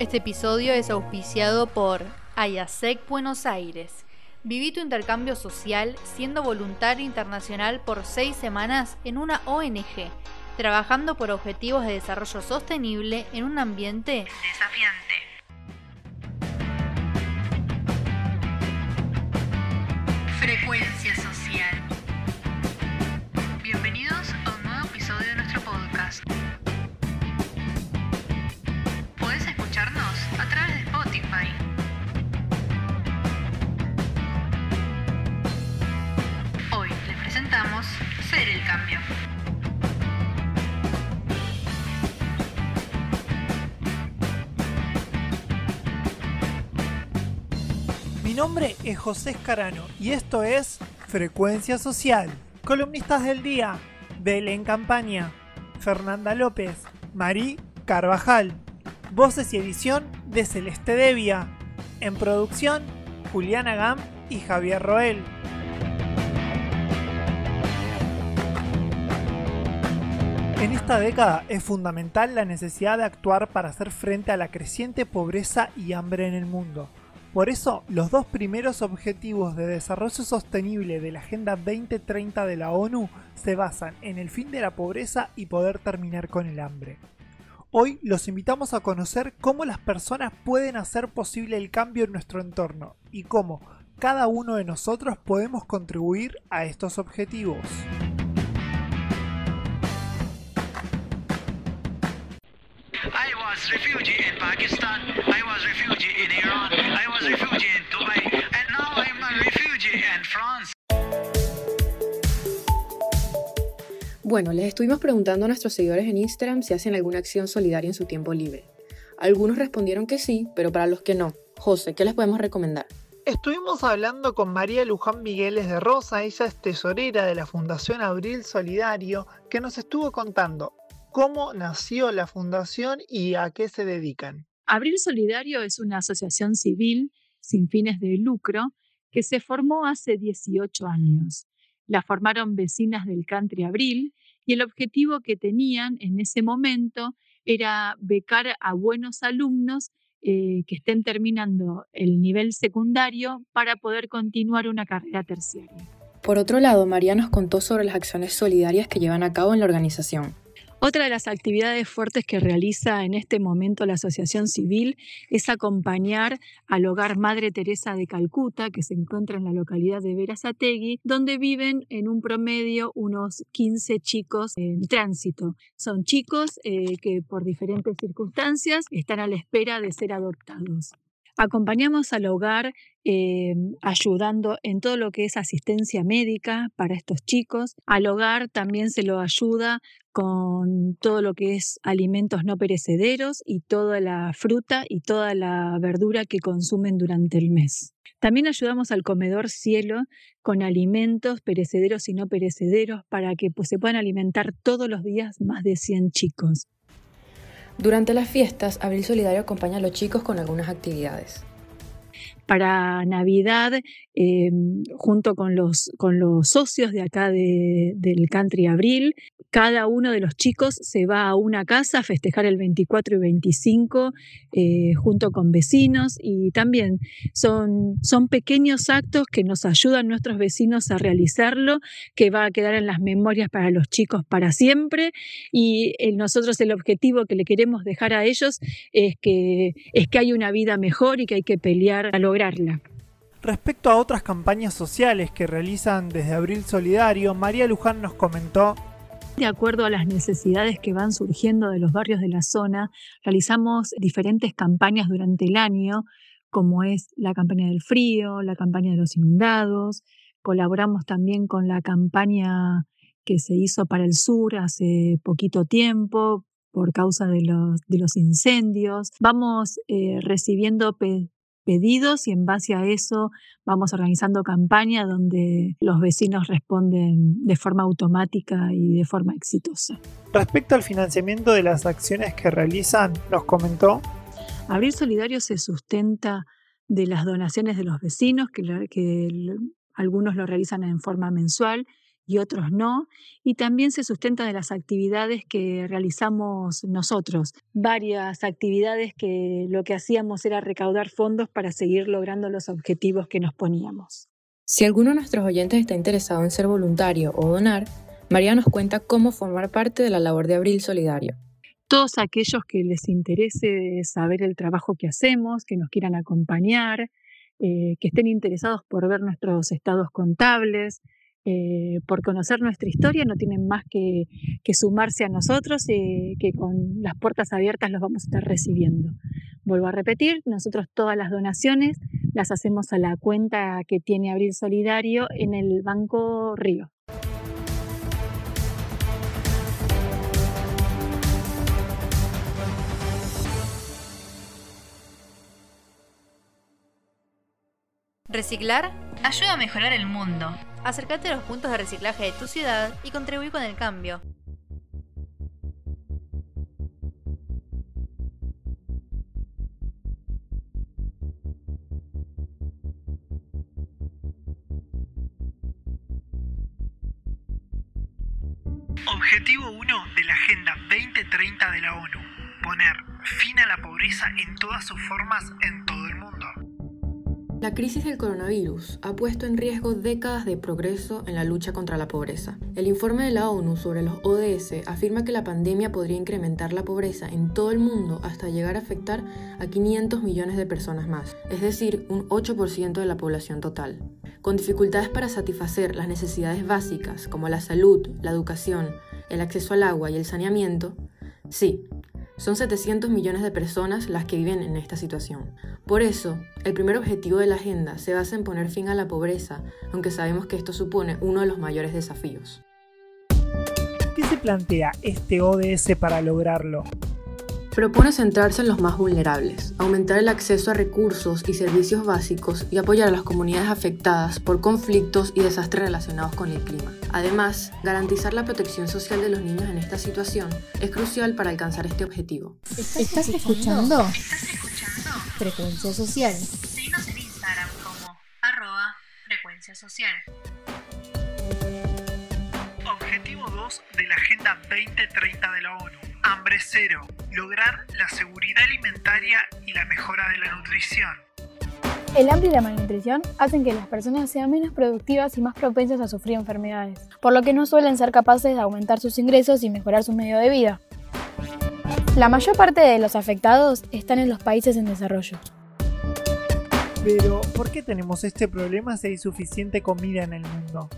Este episodio es auspiciado por Ayasec Buenos Aires. Viví tu intercambio social siendo voluntario internacional por seis semanas en una ONG, trabajando por objetivos de desarrollo sostenible en un ambiente desafiante. Frecuencia social. Nombre es José Escarano y esto es Frecuencia Social. Columnistas del día, Belén Campaña, Fernanda López, Marí Carvajal. Voces y edición de Celeste Devia. En producción, Juliana Gam y Javier Roel. En esta década es fundamental la necesidad de actuar para hacer frente a la creciente pobreza y hambre en el mundo. Por eso, los dos primeros objetivos de desarrollo sostenible de la Agenda 2030 de la ONU se basan en el fin de la pobreza y poder terminar con el hambre. Hoy los invitamos a conocer cómo las personas pueden hacer posible el cambio en nuestro entorno y cómo cada uno de nosotros podemos contribuir a estos objetivos. Bueno, les estuvimos preguntando a nuestros seguidores en Instagram si hacen alguna acción solidaria en su tiempo libre. Algunos respondieron que sí, pero para los que no, José, ¿qué les podemos recomendar? Estuvimos hablando con María Luján Migueles de Rosa, ella es tesorera de la Fundación Abril Solidario, que nos estuvo contando cómo nació la fundación y a qué se dedican. Abril Solidario es una asociación civil sin fines de lucro que se formó hace 18 años. La formaron vecinas del country Abril y el objetivo que tenían en ese momento era becar a buenos alumnos eh, que estén terminando el nivel secundario para poder continuar una carrera terciaria. Por otro lado, María nos contó sobre las acciones solidarias que llevan a cabo en la organización. Otra de las actividades fuertes que realiza en este momento la Asociación Civil es acompañar al hogar Madre Teresa de Calcuta, que se encuentra en la localidad de Verazategui, donde viven en un promedio unos 15 chicos en tránsito. Son chicos eh, que por diferentes circunstancias están a la espera de ser adoptados. Acompañamos al hogar eh, ayudando en todo lo que es asistencia médica para estos chicos. Al hogar también se lo ayuda con todo lo que es alimentos no perecederos y toda la fruta y toda la verdura que consumen durante el mes. También ayudamos al comedor cielo con alimentos perecederos y no perecederos para que pues, se puedan alimentar todos los días más de 100 chicos. Durante las fiestas, Abril Solidario acompaña a los chicos con algunas actividades. Para Navidad, eh, junto con los, con los socios de acá de, del Country Abril, cada uno de los chicos se va a una casa a festejar el 24 y 25 eh, junto con vecinos y también son, son pequeños actos que nos ayudan nuestros vecinos a realizarlo, que va a quedar en las memorias para los chicos para siempre y eh, nosotros el objetivo que le queremos dejar a ellos es que, es que hay una vida mejor y que hay que pelear a lograrla. Respecto a otras campañas sociales que realizan desde Abril Solidario, María Luján nos comentó de acuerdo a las necesidades que van surgiendo de los barrios de la zona, realizamos diferentes campañas durante el año, como es la campaña del frío, la campaña de los inundados. Colaboramos también con la campaña que se hizo para el sur hace poquito tiempo por causa de los, de los incendios. Vamos eh, recibiendo pedidos y en base a eso vamos organizando campaña donde los vecinos responden de forma automática y de forma exitosa. Respecto al financiamiento de las acciones que realizan, nos comentó. Abril Solidario se sustenta de las donaciones de los vecinos, que, que algunos lo realizan en forma mensual y otros no, y también se sustenta de las actividades que realizamos nosotros, varias actividades que lo que hacíamos era recaudar fondos para seguir logrando los objetivos que nos poníamos. Si alguno de nuestros oyentes está interesado en ser voluntario o donar, María nos cuenta cómo formar parte de la labor de Abril Solidario. Todos aquellos que les interese saber el trabajo que hacemos, que nos quieran acompañar, eh, que estén interesados por ver nuestros estados contables, eh, por conocer nuestra historia, no tienen más que, sumarse a nosotros y que con las puertas abiertas los vamos a estar recibiendo. Vuelvo a repetir, nosotros todas las donaciones las hacemos a la cuenta que tiene Abril Solidario en el Banco Río. Reciclar ayuda a mejorar el mundo. Acércate a los puntos de reciclaje de tu ciudad y contribuí con el cambio. Objetivo 1 de la Agenda 2030 de la ONU. Poner fin a la pobreza en todas sus formas en todo el mundo. La crisis del coronavirus ha puesto en riesgo décadas de progreso en la lucha contra la pobreza. El informe de la ONU sobre los ODS afirma que la pandemia podría incrementar la pobreza en todo el mundo hasta llegar a afectar a 500 millones de personas más, es decir, un 8% de la población total. Con dificultades para satisfacer las necesidades básicas como la salud, la educación, el acceso al agua y el saneamiento, sí, son 700 millones de personas las que viven en esta situación. Por eso, el primer objetivo de la agenda se basa en poner fin a la pobreza, aunque sabemos que esto supone uno de los mayores desafíos. ¿Qué se plantea este ODS para lograrlo? Propone centrarse en los más vulnerables, aumentar el acceso a recursos y servicios básicos y apoyar a las comunidades afectadas por conflictos y desastres relacionados con el clima. Además, garantizar la protección social de los niños en esta situación es crucial para alcanzar este objetivo. ¿Estás, escuchando? Frecuencia Social. Síguenos en Instagram como arroba frecuencia social. Objetivo 2 de la Agenda 2030 de la ONU. Hambre cero lograr la seguridad alimentaria y la mejora de la nutrición. El hambre y la malnutrición hacen que las personas sean menos productivas y más propensas a sufrir enfermedades, por lo que no suelen ser capaces de aumentar sus ingresos y mejorar su medio de vida. La mayor parte de los afectados están en los países en desarrollo. Pero, ¿por qué tenemos este problema si hay suficiente comida en el mundo?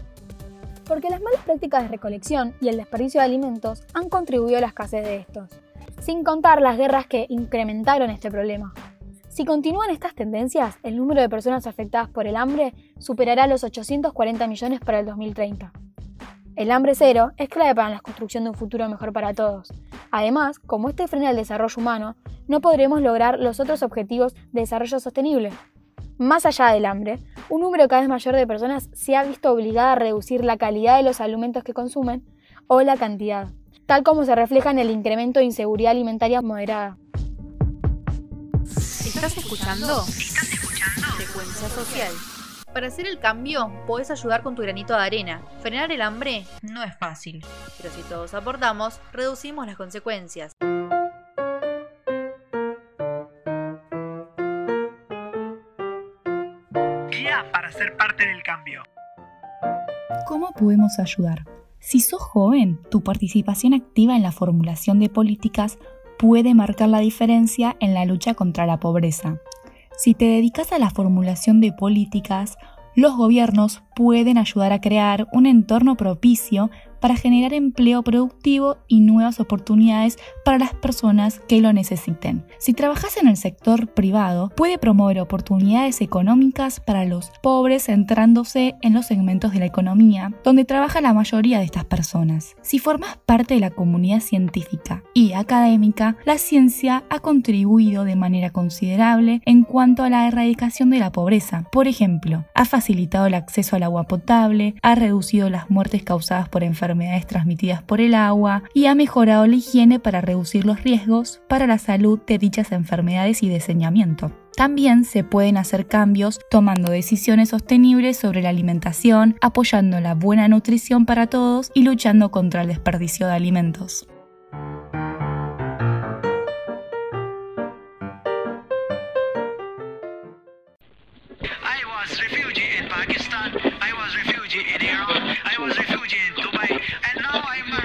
Porque las malas prácticas de recolección y el desperdicio de alimentos han contribuido a la escasez de estos sin contar las guerras que incrementaron este problema. Si continúan estas tendencias, el número de personas afectadas por el hambre superará los 840 millones para el 2030. El hambre cero es clave para la construcción de un futuro mejor para todos. Además, como este frena el desarrollo humano, no podremos lograr los otros objetivos de desarrollo sostenible. Más allá del hambre, un número cada vez mayor de personas se ha visto obligada a reducir la calidad de los alimentos que consumen o la cantidad tal como se refleja en el incremento de inseguridad alimentaria moderada. ¿Estás escuchando? ¿Estás escuchando? Social. Para hacer el cambio, podés ayudar con tu granito de arena. Frenar el hambre no es fácil, pero si todos aportamos, reducimos las consecuencias. Ser parte del cambio. ¿Cómo podemos ayudar? Si sos joven, tu participación activa en la formulación de políticas puede marcar la diferencia en la lucha contra la pobreza. Si te dedicas a la formulación de políticas, los gobiernos pueden ayudar a crear un entorno propicio para generar empleo productivo y nuevas oportunidades para las personas que lo necesiten. Si trabajas en el sector privado, puede promover oportunidades económicas para los pobres centrándose en los segmentos de la economía donde trabaja la mayoría de estas personas. Si formas parte de la comunidad científica y académica, la ciencia ha contribuido de manera considerable en cuanto a la erradicación de la pobreza. Por ejemplo, ha facilitado el acceso al agua potable, ha reducido las muertes causadas por enfermedades enfermedades transmitidas por el agua y ha mejorado la higiene para reducir los riesgos para la salud de dichas enfermedades y de También se pueden hacer cambios tomando decisiones sostenibles sobre la alimentación, apoyando la buena nutrición para todos y luchando contra el desperdicio de alimentos. Refugee in Iran. I was refugee in Dubai, and now I'm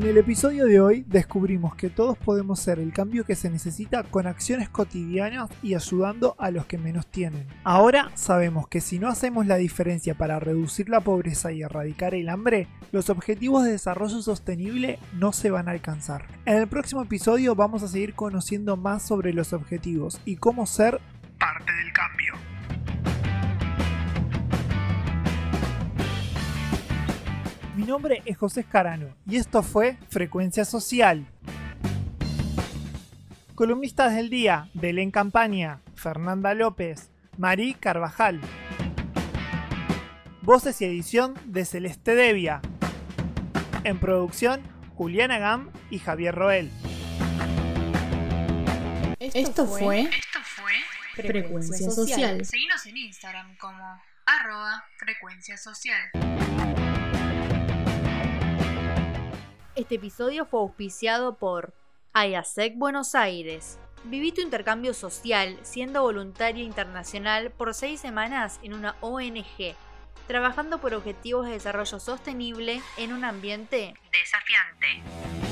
En el episodio de hoy descubrimos que todos podemos ser el cambio que se necesita con acciones cotidianas y ayudando a los que menos tienen. Ahora sabemos que si no hacemos la diferencia para reducir la pobreza y erradicar el hambre, los objetivos de desarrollo sostenible no se van a alcanzar. En el próximo episodio vamos a seguir conociendo más sobre los objetivos y cómo ser parte del cambio. Mi nombre es José Escarano y esto fue Frecuencia Social. Columnistas del día, Belén Campaña, Fernanda López, Marí Carvajal. Voces y edición de Celeste Devia. En producción, Juliana Gam y Javier Roel. Esto fue Esto fue Frecuencia Social. Seguinos en Instagram como arroba frecuencia social. Este episodio fue auspiciado por Ayasec Buenos Aires. Viví tu intercambio social siendo voluntaria internacional por seis semanas en una ONG, trabajando por objetivos de desarrollo sostenible en un ambiente desafiante.